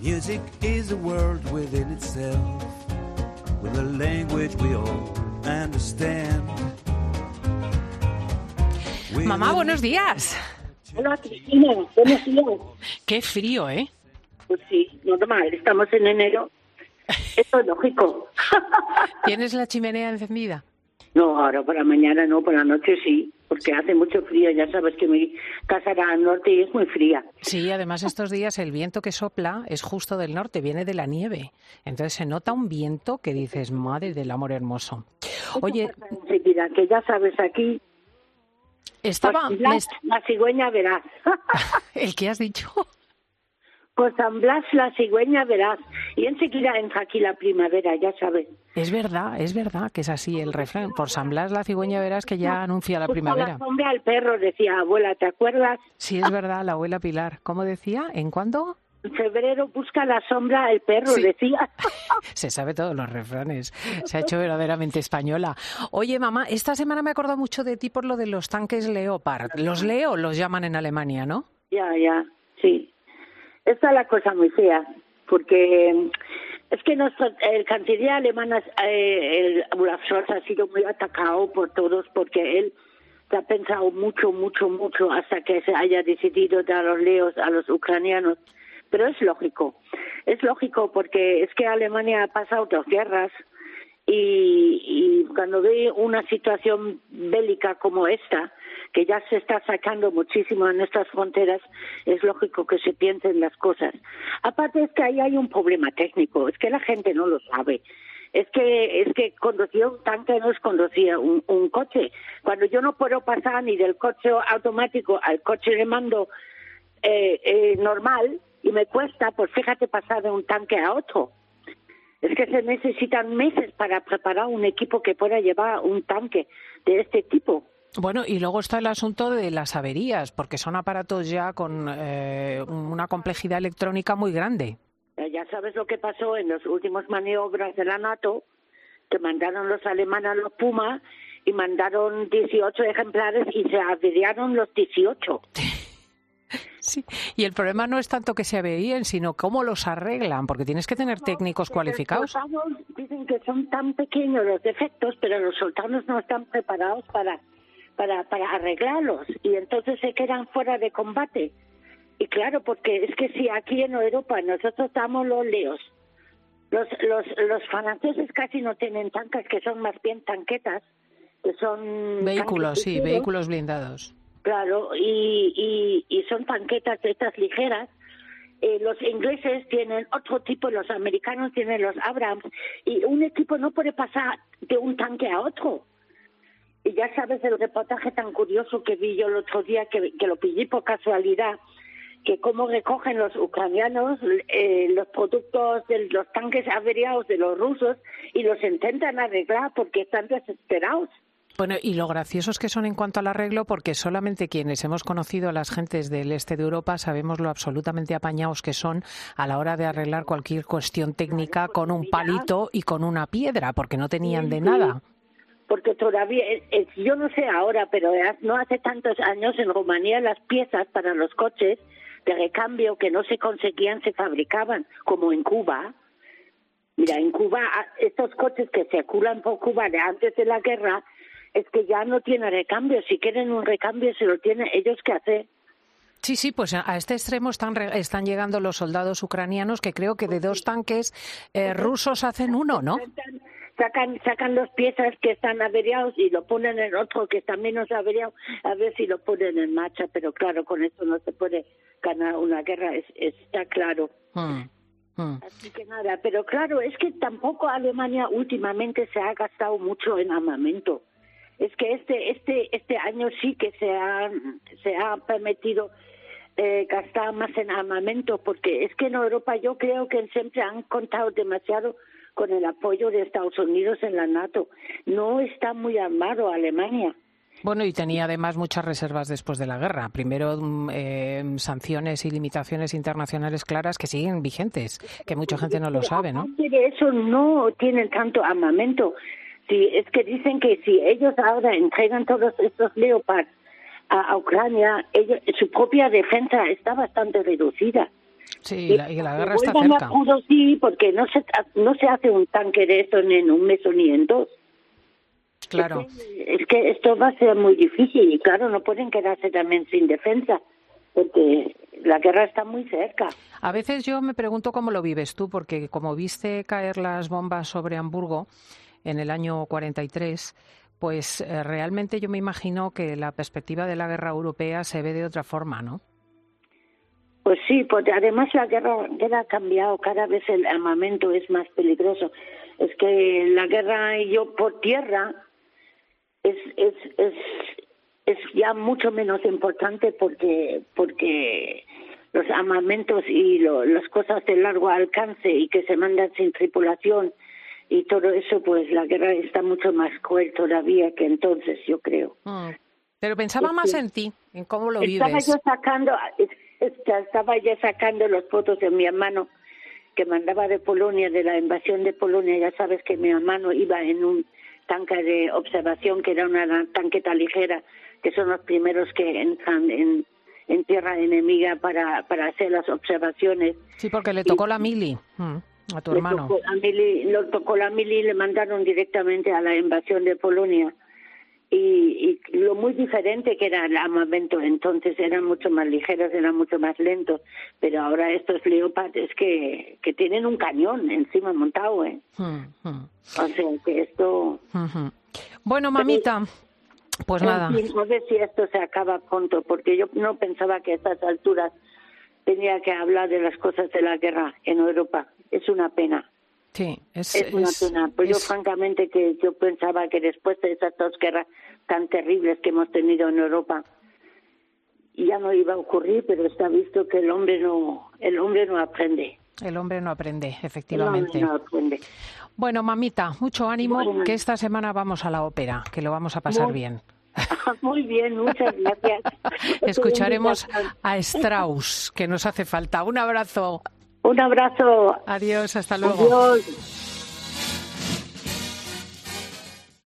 Music is a world within itself, with a language we all understand. Mamá, buenos días. Hola, Cristina. Buenos días. Qué frío, ¿eh? Pues sí, normal. Estamos en enero. Esto es lógico. ¿Tienes la chimenea encendida? No, ahora por la mañana no, por la noche sí, porque hace mucho frío. Ya sabes que mi casa era al norte y es muy fría. Sí, además estos días el viento que sopla es justo del norte, viene de la nieve. Entonces se nota un viento que dices, madre del amor hermoso. Oye, que ya sabes aquí. estaba... est- La cigüeña verás. ¿El que has dicho? Por San Blas la cigüeña verás. Y enseguida entra aquí la primavera, ya sabes. Es verdad, es verdad que es así el refrán. Por San Blas la cigüeña verás que ya anuncia la Busca primavera. la sombra al perro, decía abuela, ¿te acuerdas? Sí, es verdad, la abuela Pilar. ¿Cómo decía? ¿En cuándo? En febrero busca la sombra al perro, Sí. decía. Se sabe todos los refranes. Se ha hecho verdaderamente española. Oye, mamá, esta semana me he acordado mucho de ti por lo de los tanques Leopard. Los Leo los llaman en Alemania, ¿no? Ya, ya, sí. Esta es la cosa muy fea, porque mm, es que nuestro, el canciller alemán, eh, el Olaf ha sido muy atacado por todos porque él se ha pensado mucho, mucho, mucho hasta que se haya decidido dar los leos a los ucranianos. Pero es lógico, es lógico porque es que Alemania ha pasado dos guerras y, y cuando ve una situación bélica como esta, que ya se está sacando muchísimo en nuestras fronteras, es lógico que se piensen las cosas. Aparte es que ahí hay un problema técnico, es que la gente no lo sabe. Es que es que conducir un tanque no es conducir un, un coche. Cuando yo no puedo pasar ni del coche automático al coche de mando eh, eh, normal y me cuesta, pues fíjate pasar de un tanque a otro. Es que se necesitan meses para preparar un equipo que pueda llevar un tanque de este tipo. Bueno, y luego está el asunto de las averías, porque son aparatos ya con eh, una complejidad electrónica muy grande. Eh, Ya sabes lo que pasó en las últimas maniobras de la NATO, que mandaron los alemanes a los Puma y mandaron 18 ejemplares y se averiaron los 18. Sí. Y el problema no es tanto que se averíen, sino cómo los arreglan, porque tienes que tener técnicos cualificados. Los soldados dicen que son tan pequeños los defectos, pero los soldados no están preparados para, para, para arreglarlos y entonces se quedan fuera de combate. Y claro, porque es que si aquí en Europa nosotros estamos los leos, los, los, los franceses casi no tienen tanques, que son más bien tanquetas, que son... Vehículos, sí, ligeros. vehículos blindados. Claro, y, y, y son tanquetas de estas ligeras. Eh, los ingleses tienen otro tipo, los americanos tienen los Abrams, y un equipo no puede pasar de un tanque a otro. Y ya sabes el reportaje tan curioso que vi yo el otro día, que, que lo pillé por casualidad, que cómo recogen los ucranianos eh, los productos de los tanques averiados de los rusos y los intentan arreglar porque están desesperados. Bueno, y lo graciosos que son en cuanto al arreglo, porque solamente quienes hemos conocido a las gentes del este de Europa sabemos lo absolutamente apañados que son a la hora de arreglar cualquier cuestión técnica con un palito y con una piedra, porque no tenían de nada. Porque todavía, eh, eh, yo no sé ahora, pero no hace tantos años en Rumanía las piezas para los coches de recambio que no se conseguían se fabricaban, como en Cuba. Mira, en Cuba, ah, estos coches que circulan por Cuba de antes de la guerra, es que ya no tienen recambio. Si quieren un recambio, se lo tienen ellos que hacer. Sí, sí, pues a este extremo están, están llegando los soldados ucranianos que creo que de dos tanques eh, rusos hacen uno, ¿no? Sacan, sacan las piezas que están averiados y lo ponen en otro que está menos averiado, a ver si lo ponen en marcha, pero claro, con esto no se puede ganar una guerra, es, está claro. Mm, mm. Así que nada, pero claro, es que tampoco Alemania últimamente se ha gastado mucho en armamento. Es que este este este año sí que se ha se ha permitido eh, gastar más en armamento porque es que en Europa yo creo que siempre han contado demasiado con el apoyo de Estados Unidos en la NATO. No está muy armado Alemania. Bueno, y tenía además muchas reservas después de la guerra. Primero, mm, eh, sanciones y limitaciones internacionales claras que siguen vigentes, que mucha gente no lo sabe, ¿no? De eso, no tienen tanto armamento. Sí, es que dicen que si ellos ahora entregan todos estos Leopard a, Ucrania, su propia defensa está bastante reducida. Sí, y la, guerra está cerca. sí, porque no se, no se hace un tanque de esto ni en un mes o ni en dos. Claro. Es que, esto va a ser muy difícil y claro, no pueden quedarse también sin defensa porque la guerra está muy cerca. A veces yo me pregunto cómo lo vives tú, porque como viste caer las bombas sobre Hamburgo en el año 43, pues eh, realmente yo me imagino que la perspectiva de la guerra europea se ve de otra forma, ¿no? Pues sí, porque además la guerra, ha cambiado, cada vez el armamento es más peligroso. Es que la guerra yo por tierra es, es, es, es ya mucho menos importante porque, porque los armamentos y las cosas de largo alcance y que se mandan sin tripulación y todo eso, pues la guerra está mucho más cruel todavía que entonces, yo creo. Mm. Pero pensaba más en ti, en cómo lo estaba vives. Yo sacando, estaba yo sacando las fotos de mi hermano que mandaba de Polonia, de la invasión de Polonia. Ya sabes que mi hermano iba en un tanque de observación que era una tanqueta ligera, que son los primeros que entran en, en tierra enemiga para, para hacer las observaciones. Sí, porque le tocó la mili. Mm a tu hermano. Tocó la mili, lo tocó la mili y le mandaron directamente a la invasión de Polonia. Y, y, lo muy diferente que era el armamento entonces eran mucho más ligeros, eran mucho más lentos, pero ahora estos Leopard es que, que tienen un cañón encima montado, ¿eh? O sea que esto... Bueno, mamita, pues nada. no sé si esto se acaba pronto, porque yo no pensaba que a estas alturas tenía que hablar de las cosas de la guerra en Europa. Es una pena. Sí, es, es una pena. Pues yo francamente que yo pensaba que después de esas dos guerras tan terribles que hemos tenido en Europa ya no iba a ocurrir, pero está visto que el hombre no el hombre no aprende. El hombre no aprende, efectivamente. El hombre no aprende. Bueno, mamita, mucho ánimo, que esta semana vamos a la ópera, que lo vamos a pasar bien. Muy bien, muchas gracias. Escucharemos a Strauss, que nos hace falta. Un abrazo. Un abrazo. Adiós, hasta luego. Adiós.